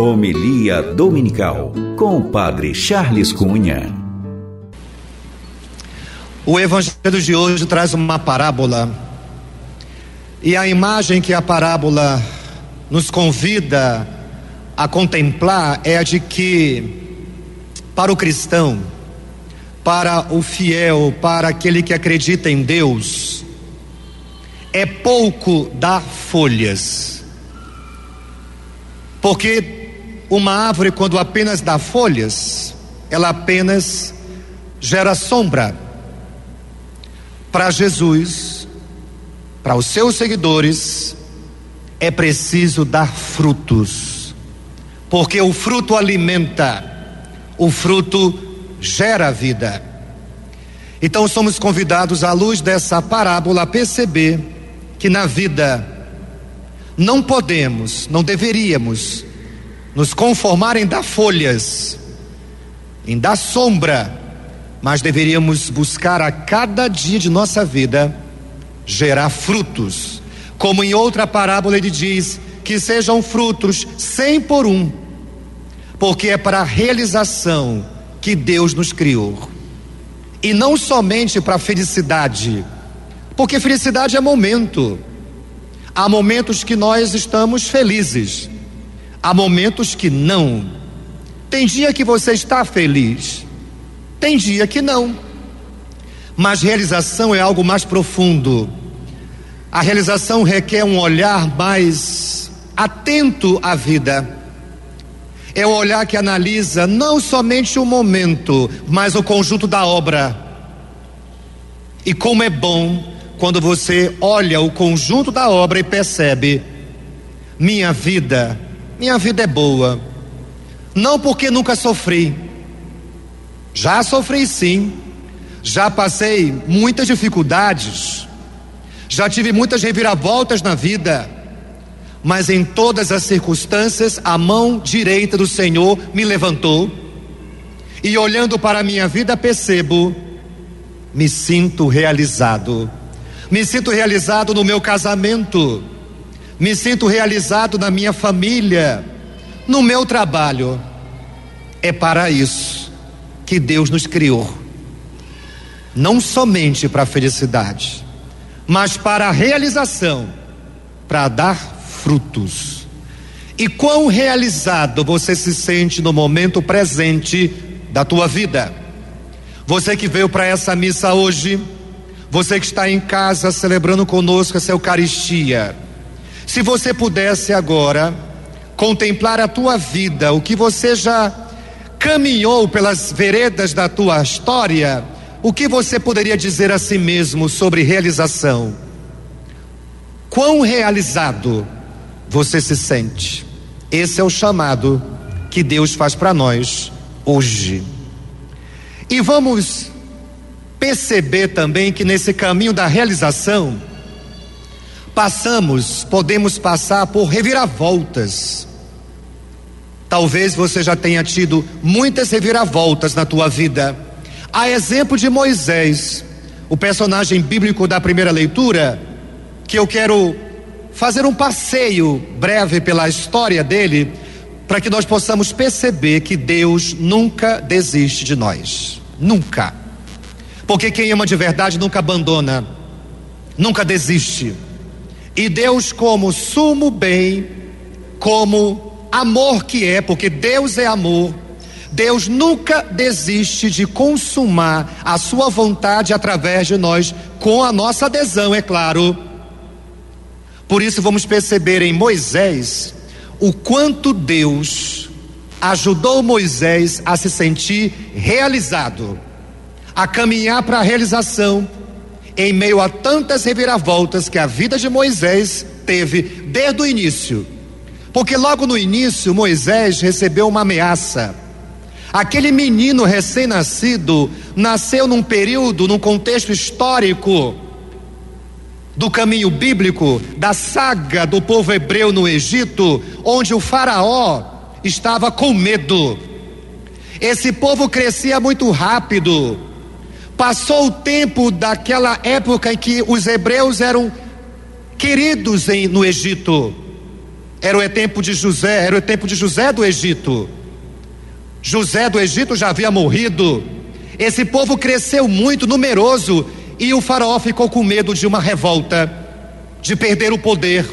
Homilia Dominical com o Padre Charles Cunha. O Evangelho de hoje traz uma parábola. E a imagem que a parábola nos convida a contemplar é a de que, para o cristão, para o fiel, para aquele que acredita em Deus, é pouco dar folhas. Porque uma árvore, quando apenas dá folhas, ela apenas gera sombra. Para Jesus, para os seus seguidores, é preciso dar frutos, porque o fruto alimenta, o fruto gera vida. Então somos convidados, à luz dessa parábola, a perceber que na vida não podemos, não deveríamos nos conformar em dar folhas, em dar sombra, mas deveríamos buscar a cada dia de nossa vida gerar frutos. Como em outra parábola ele diz: que sejam frutos cem por um, porque é para a realização que Deus nos criou. E não somente para a felicidade, porque felicidade é momento. Há momentos que nós estamos felizes, Há momentos que não. Tem dia que você está feliz, tem dia que não. Mas realização é algo mais profundo. A realização requer um olhar mais atento à vida. É o olhar que analisa não somente o momento, mas o conjunto da obra. E como é bom quando você olha o conjunto da obra e percebe: minha vida minha vida é boa. Não porque nunca sofri. Já sofri sim. Já passei muitas dificuldades. Já tive muitas reviravoltas na vida. Mas em todas as circunstâncias, a mão direita do Senhor me levantou. E olhando para a minha vida, percebo, me sinto realizado. Me sinto realizado no meu casamento me sinto realizado na minha família, no meu trabalho. É para isso que Deus nos criou. Não somente para a felicidade, mas para a realização, para dar frutos. E quão realizado você se sente no momento presente da tua vida? Você que veio para essa missa hoje, você que está em casa celebrando conosco essa Eucaristia, se você pudesse agora contemplar a tua vida, o que você já caminhou pelas veredas da tua história, o que você poderia dizer a si mesmo sobre realização? Quão realizado você se sente? Esse é o chamado que Deus faz para nós hoje. E vamos perceber também que nesse caminho da realização, passamos, podemos passar por reviravoltas. Talvez você já tenha tido muitas reviravoltas na tua vida. A exemplo de Moisés, o personagem bíblico da primeira leitura, que eu quero fazer um passeio breve pela história dele, para que nós possamos perceber que Deus nunca desiste de nós. Nunca. Porque quem ama de verdade nunca abandona, nunca desiste. E Deus, como sumo bem, como amor que é, porque Deus é amor, Deus nunca desiste de consumar a sua vontade através de nós, com a nossa adesão, é claro. Por isso vamos perceber em Moisés o quanto Deus ajudou Moisés a se sentir realizado, a caminhar para a realização em meio a tantas reviravoltas que a vida de Moisés teve desde o início. Porque logo no início Moisés recebeu uma ameaça. Aquele menino recém-nascido nasceu num período, num contexto histórico do caminho bíblico, da saga do povo hebreu no Egito, onde o Faraó estava com medo. Esse povo crescia muito rápido, Passou o tempo daquela época em que os hebreus eram queridos em, no Egito. Era o tempo de José, era o tempo de José do Egito. José do Egito já havia morrido. Esse povo cresceu muito numeroso e o faraó ficou com medo de uma revolta, de perder o poder.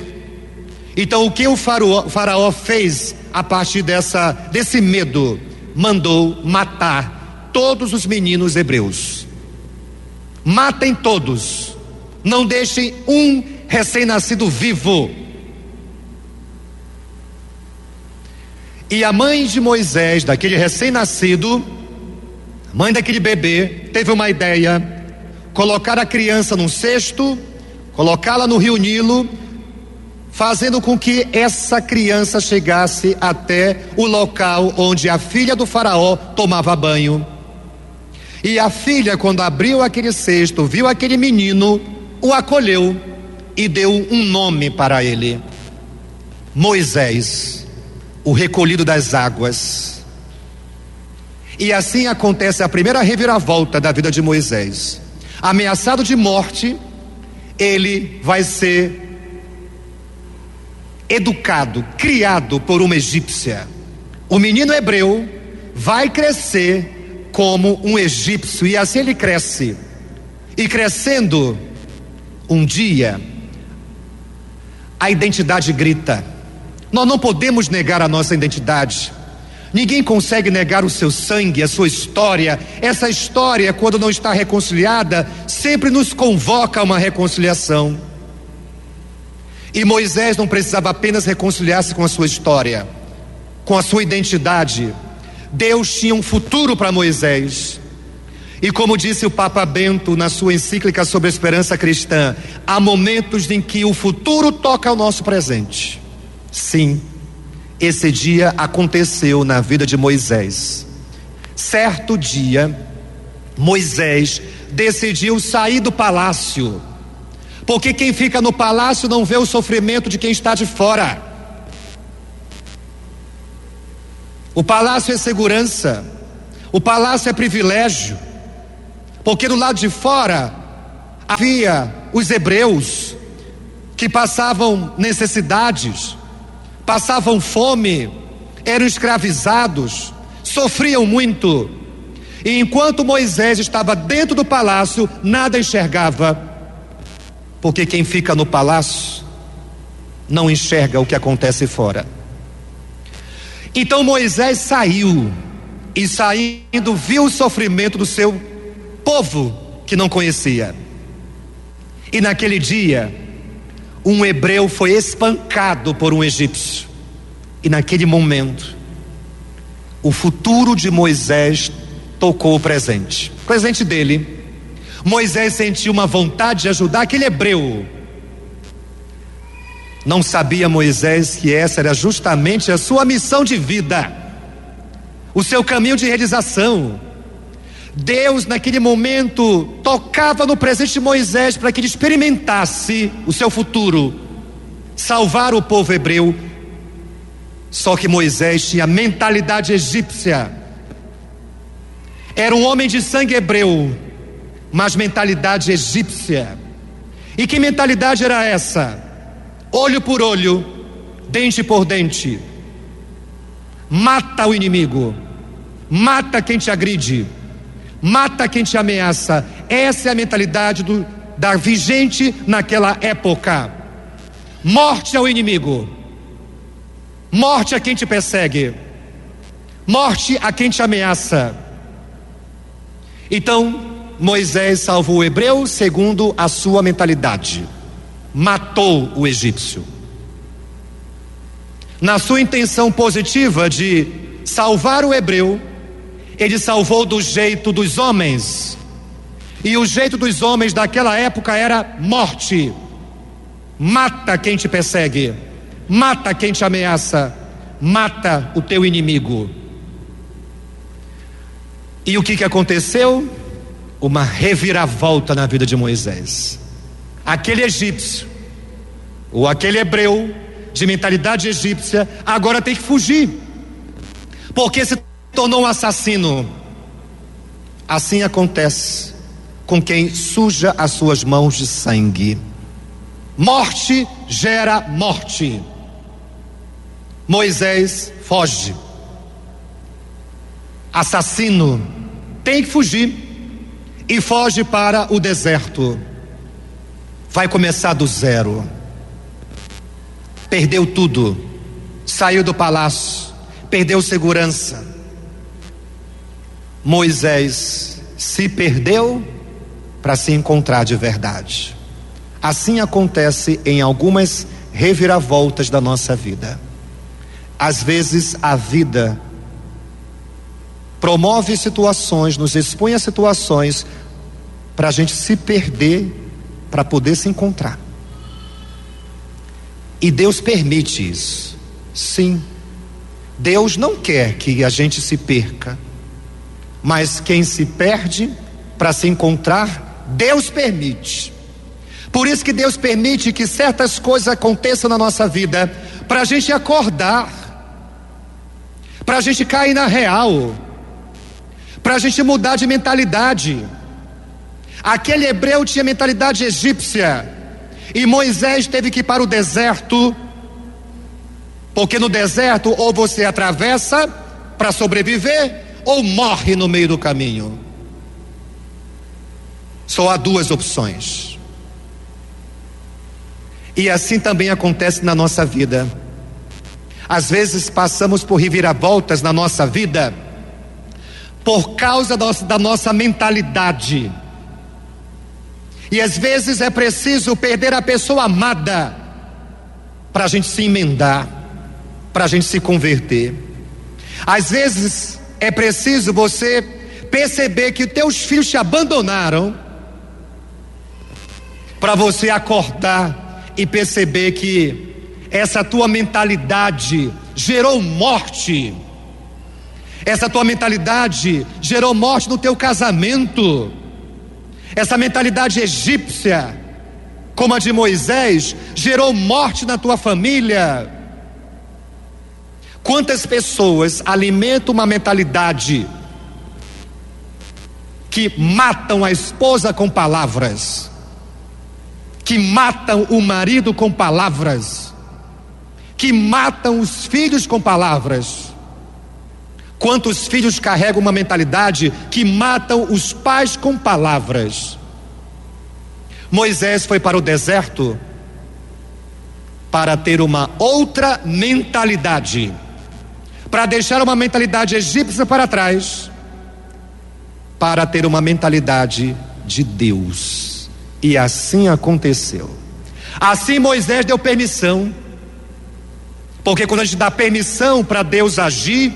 Então o que o faraó, faraó fez a partir dessa desse medo? Mandou matar todos os meninos hebreus. Matem todos. Não deixem um recém-nascido vivo. E a mãe de Moisés, daquele recém-nascido, mãe daquele bebê, teve uma ideia: colocar a criança num cesto, colocá-la no rio Nilo, fazendo com que essa criança chegasse até o local onde a filha do Faraó tomava banho. E a filha, quando abriu aquele cesto, viu aquele menino, o acolheu e deu um nome para ele: Moisés o recolhido das águas. E assim acontece a primeira reviravolta da vida de Moisés. Ameaçado de morte, ele vai ser educado, criado por uma egípcia. O menino hebreu vai crescer como um egípcio, e assim ele cresce. E crescendo, um dia, a identidade grita nós não podemos negar a nossa identidade. Ninguém consegue negar o seu sangue, a sua história. Essa história, quando não está reconciliada, sempre nos convoca a uma reconciliação. E Moisés não precisava apenas reconciliar-se com a sua história, com a sua identidade. Deus tinha um futuro para Moisés. E como disse o Papa Bento na sua encíclica sobre a esperança cristã, há momentos em que o futuro toca ao nosso presente. Sim, esse dia aconteceu na vida de Moisés. Certo dia, Moisés decidiu sair do palácio, porque quem fica no palácio não vê o sofrimento de quem está de fora. O palácio é segurança, o palácio é privilégio, porque do lado de fora havia os hebreus que passavam necessidades, passavam fome, eram escravizados, sofriam muito. E enquanto Moisés estava dentro do palácio, nada enxergava, porque quem fica no palácio não enxerga o que acontece fora. Então Moisés saiu, e saindo viu o sofrimento do seu povo que não conhecia. E naquele dia, um hebreu foi espancado por um egípcio. E naquele momento, o futuro de Moisés tocou o presente. O presente dele, Moisés sentiu uma vontade de ajudar aquele hebreu. Não sabia Moisés que essa era justamente a sua missão de vida, o seu caminho de realização. Deus, naquele momento, tocava no presente de Moisés para que ele experimentasse o seu futuro, salvar o povo hebreu. Só que Moisés tinha mentalidade egípcia, era um homem de sangue hebreu, mas mentalidade egípcia. E que mentalidade era essa? Olho por olho, dente por dente. Mata o inimigo, mata quem te agride mata quem te ameaça. Essa é a mentalidade do, da vigente naquela época. Morte ao inimigo, morte a quem te persegue, morte a quem te ameaça. Então, Moisés salvou o hebreu segundo a sua mentalidade, matou o egípcio. Na sua intenção positiva de salvar o hebreu, ele salvou do jeito dos homens. E o jeito dos homens daquela época era morte. Mata quem te persegue, mata quem te ameaça, mata o teu inimigo. E o que que aconteceu? Uma reviravolta na vida de Moisés. Aquele egípcio, ou aquele hebreu de mentalidade egípcia, agora tem que fugir. Porque se tornou um assassino. Assim acontece com quem suja as suas mãos de sangue. Morte gera morte. Moisés foge. Assassino tem que fugir e foge para o deserto. Vai começar do zero. Perdeu tudo. Saiu do palácio, perdeu segurança. Moisés se perdeu para se encontrar de verdade. Assim acontece em algumas reviravoltas da nossa vida. Às vezes a vida promove situações, nos expõe a situações para a gente se perder para poder se encontrar. E Deus permite isso. Sim. Deus não quer que a gente se perca, mas quem se perde para se encontrar, Deus permite. Por isso que Deus permite que certas coisas aconteçam na nossa vida, para a gente acordar, para a gente cair na real, para a gente mudar de mentalidade. Aquele hebreu tinha mentalidade egípcia, e Moisés teve que ir para o deserto, porque no deserto ou você atravessa para sobreviver, ou morre no meio do caminho. Só há duas opções. E assim também acontece na nossa vida. Às vezes passamos por reviravoltas na nossa vida por causa da nossa mentalidade. E às vezes é preciso perder a pessoa amada para a gente se emendar, para a gente se converter. Às vezes é preciso você perceber que teus filhos te abandonaram para você acordar e perceber que essa tua mentalidade gerou morte essa tua mentalidade gerou morte no teu casamento. Essa mentalidade egípcia, como a de Moisés, gerou morte na tua família. Quantas pessoas alimentam uma mentalidade que matam a esposa com palavras, que matam o marido com palavras, que matam os filhos com palavras? Quantos filhos carregam uma mentalidade que matam os pais com palavras? Moisés foi para o deserto para ter uma outra mentalidade, para deixar uma mentalidade egípcia para trás, para ter uma mentalidade de Deus. E assim aconteceu. Assim Moisés deu permissão, porque quando a gente dá permissão para Deus agir,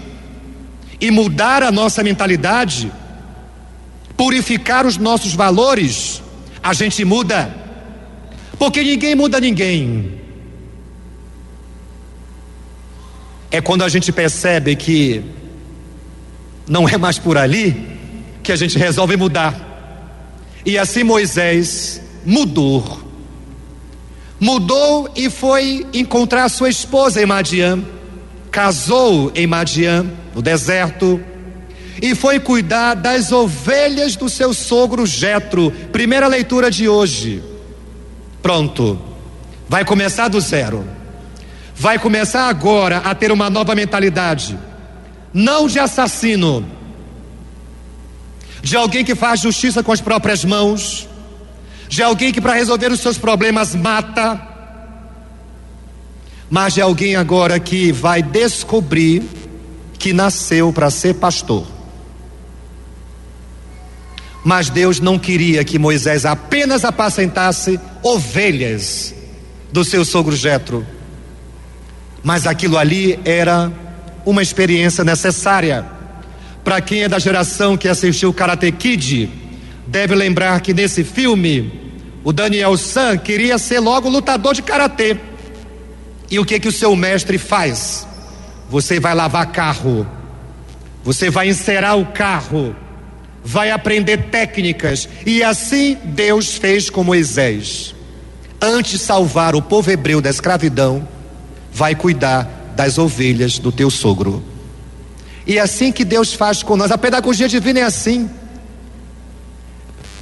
e mudar a nossa mentalidade, purificar os nossos valores, a gente muda. Porque ninguém muda ninguém. É quando a gente percebe que não é mais por ali que a gente resolve mudar. E assim Moisés mudou. Mudou e foi encontrar sua esposa em Madian. Casou em Madian no deserto, e foi cuidar das ovelhas do seu sogro Jetro. Primeira leitura de hoje. Pronto. Vai começar do zero. Vai começar agora a ter uma nova mentalidade. Não de assassino, de alguém que faz justiça com as próprias mãos, de alguém que para resolver os seus problemas mata, mas de alguém agora que vai descobrir que nasceu para ser pastor. Mas Deus não queria que Moisés apenas apacentasse ovelhas do seu sogro Jetro. Mas aquilo ali era uma experiência necessária. Para quem é da geração que assistiu Karate Kid, deve lembrar que nesse filme o Daniel San queria ser logo lutador de karatê. E o que que o seu mestre faz? Você vai lavar carro, você vai encerar o carro, vai aprender técnicas, e assim Deus fez com Moisés. Antes de salvar o povo hebreu da escravidão, vai cuidar das ovelhas do teu sogro. E é assim que Deus faz com nós. A pedagogia divina é assim.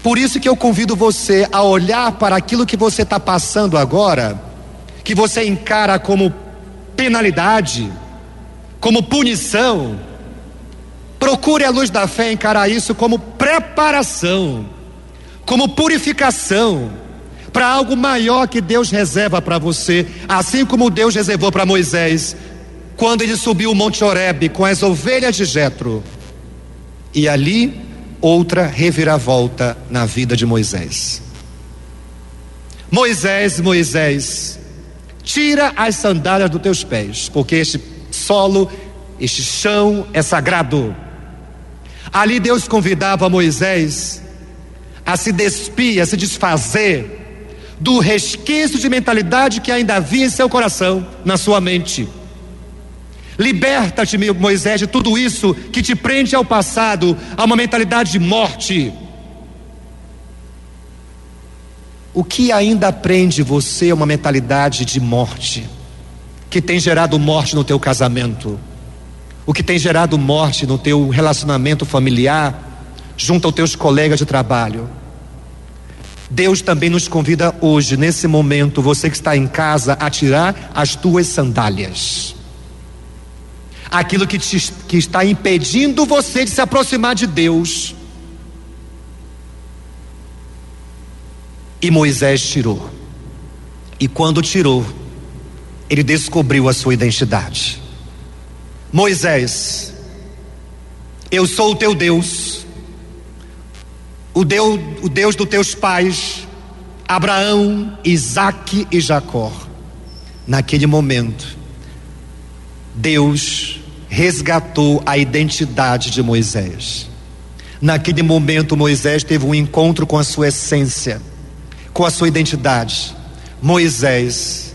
Por isso que eu convido você a olhar para aquilo que você está passando agora, que você encara como penalidade, como punição, procure a luz da fé encarar isso como preparação, como purificação para algo maior que Deus reserva para você, assim como Deus reservou para Moisés quando ele subiu o Monte Horebe com as ovelhas de Jetro. E ali outra reviravolta na vida de Moisés. Moisés, Moisés, tira as sandálias dos teus pés, porque este solo, este chão é sagrado. Ali Deus convidava Moisés a se despir, a se desfazer do resquício de mentalidade que ainda havia em seu coração, na sua mente. Liberta-te, Moisés, de tudo isso que te prende ao passado, a uma mentalidade de morte. O que ainda prende você a uma mentalidade de morte, que tem gerado morte no teu casamento, o que tem gerado morte no teu relacionamento familiar, junto aos teus colegas de trabalho? Deus também nos convida hoje, nesse momento, você que está em casa, a tirar as tuas sandálias. Aquilo que, te, que está impedindo você de se aproximar de Deus. E Moisés tirou. E quando tirou, ele descobriu a sua identidade. Moisés, eu sou o teu Deus o Deus, o Deus dos teus pais, Abraão, Isaac e Jacó. Naquele momento, Deus resgatou a identidade de Moisés. Naquele momento, Moisés teve um encontro com a sua essência, com a sua identidade. Moisés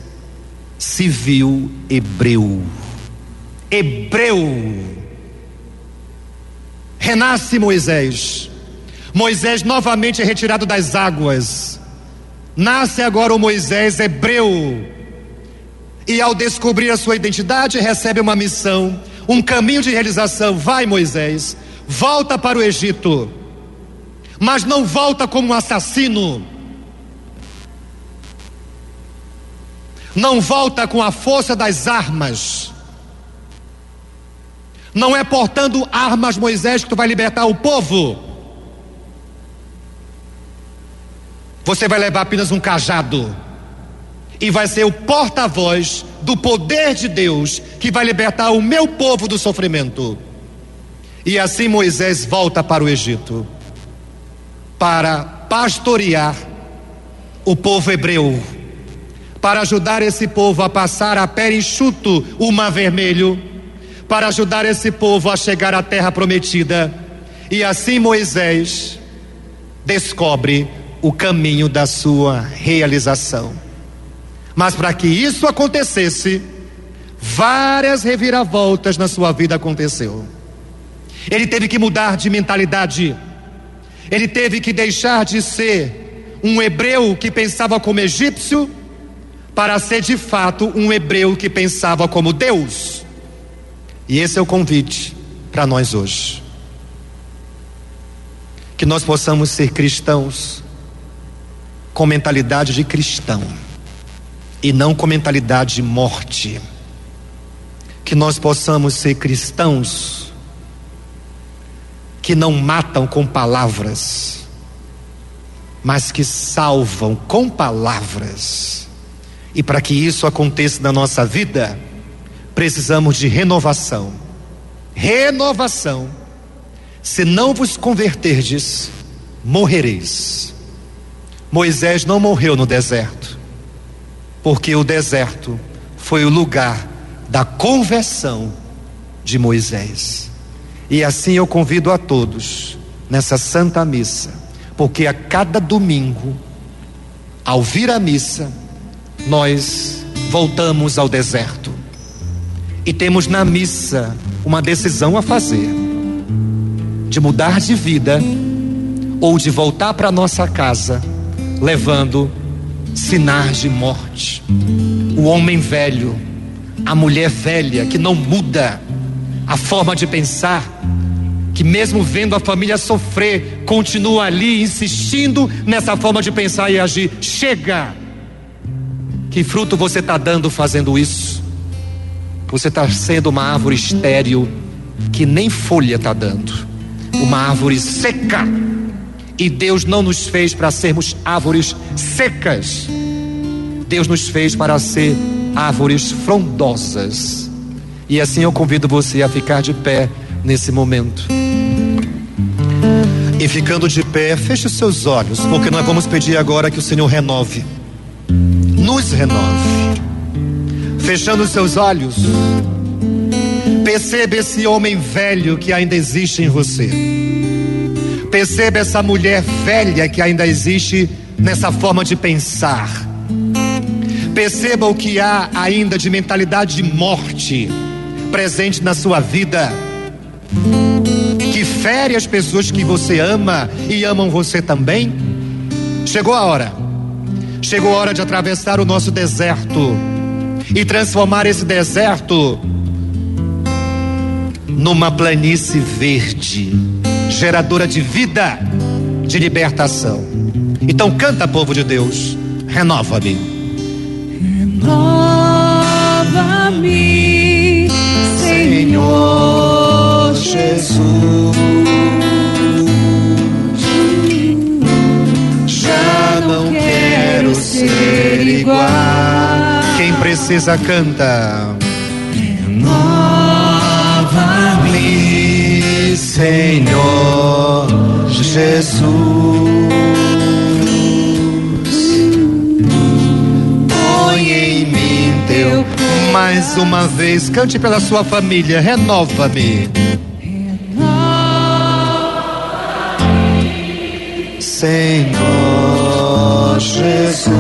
viu hebreu. Hebreu. Renasce Moisés Moisés novamente é retirado das águas. Nasce agora o Moisés hebreu. E ao descobrir a sua identidade, recebe uma missão, um caminho de realização. Vai, Moisés, volta para o Egito. Mas não volta como um assassino. Não volta com a força das armas. Não é portando armas, Moisés, que tu vai libertar o povo. Você vai levar apenas um cajado e vai ser o porta-voz do poder de Deus que vai libertar o meu povo do sofrimento. E assim Moisés volta para o Egito para pastorear o povo hebreu, para ajudar esse povo a passar a pé enxuto o mar vermelho, para ajudar esse povo a chegar à terra prometida. E assim Moisés descobre o caminho da sua realização. Mas para que isso acontecesse, várias reviravoltas na sua vida aconteceu. Ele teve que mudar de mentalidade. Ele teve que deixar de ser um hebreu que pensava como egípcio para ser de fato um hebreu que pensava como Deus. E esse é o convite para nós hoje. Que nós possamos ser cristãos com mentalidade de cristão e não com mentalidade de morte. Que nós possamos ser cristãos que não matam com palavras, mas que salvam com palavras. E para que isso aconteça na nossa vida, precisamos de renovação. Renovação. Se não vos converterdes, morrereis. Moisés não morreu no deserto, porque o deserto foi o lugar da conversão de Moisés. E assim eu convido a todos nessa santa missa, porque a cada domingo, ao vir a missa, nós voltamos ao deserto e temos na missa uma decisão a fazer de mudar de vida ou de voltar para nossa casa levando sinais de morte. O homem velho, a mulher velha que não muda a forma de pensar, que mesmo vendo a família sofrer, continua ali insistindo nessa forma de pensar e agir. Chega! Que fruto você está dando fazendo isso? Você está sendo uma árvore estéril que nem folha está dando, uma árvore seca. E Deus não nos fez para sermos árvores secas. Deus nos fez para ser árvores frondosas. E assim eu convido você a ficar de pé nesse momento. E ficando de pé, feche os seus olhos, porque nós vamos pedir agora que o Senhor renove. Nos renove. Fechando seus olhos, perceba esse homem velho que ainda existe em você. Perceba essa mulher velha que ainda existe nessa forma de pensar. Perceba o que há ainda de mentalidade de morte presente na sua vida que fere as pessoas que você ama e amam você também? Chegou a hora. Chegou a hora de atravessar o nosso deserto e transformar esse deserto numa planície verde, geradora de vida, de libertação. Então canta, povo de Deus, renova-me. Renova-me, Senhor Jesus. Igual. Quem precisa canta. Renova-me, Senhor Jesus. Põe em mim teu. Mais uma vez, cante pela sua família. Renova-me. Senhor Jesus.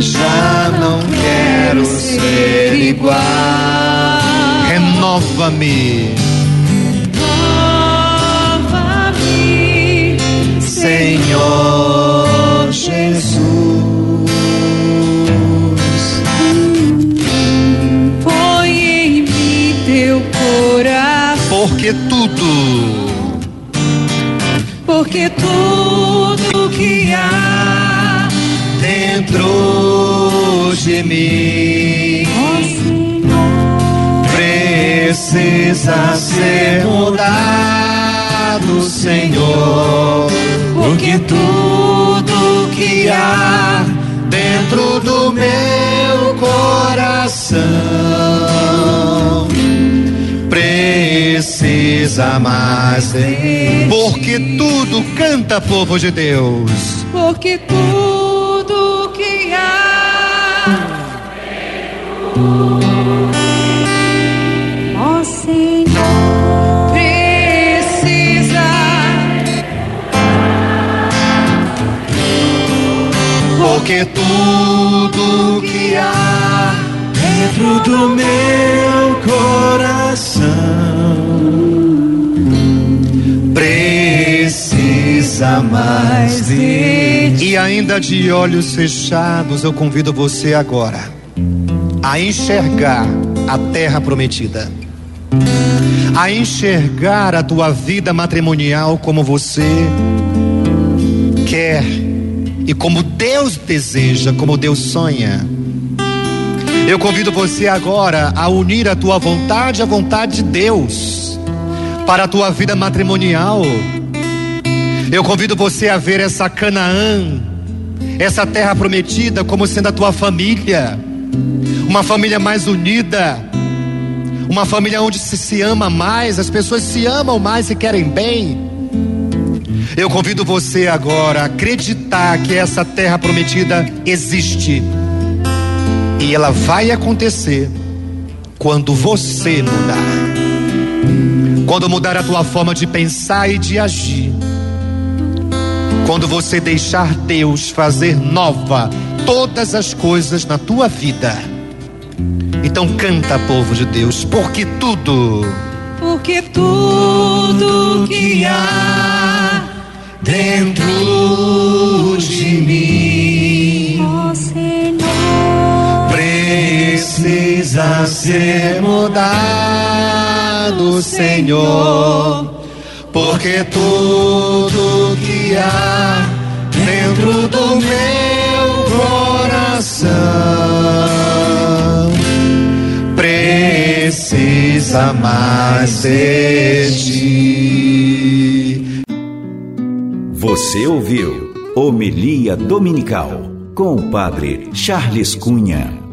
Já não quero ser igual. Renova-me, precisa mais de Porque tudo canta, povo de Deus. porque tudo que há. Ó Senhor precisa. Porque tudo que há dentro do meu coração precisa mais de E ainda de olhos fechados, eu convido você agora a enxergar a terra prometida. A enxergar a tua vida matrimonial como você quer e como Deus deseja, como Deus sonha. Eu convido você agora a unir a tua vontade à vontade de Deus para a tua vida matrimonial. Eu convido você a ver essa Canaã, essa terra prometida, como sendo a tua família, uma família mais unida, uma família onde se, se ama mais, as pessoas se amam mais e querem bem. Eu convido você agora a acreditar que essa terra prometida existe. E ela vai acontecer quando você mudar. Quando mudar a tua forma de pensar e de agir. Quando você deixar Deus fazer nova todas as coisas na tua vida. Então canta, povo de Deus, porque tudo porque tudo que há dentro de mim ó Senhor precisa ser mudado, Senhor. Porque tudo que há dentro do meu coração precisa mais de ti. Você ouviu Homilia Dominical com o Padre Charles Cunha.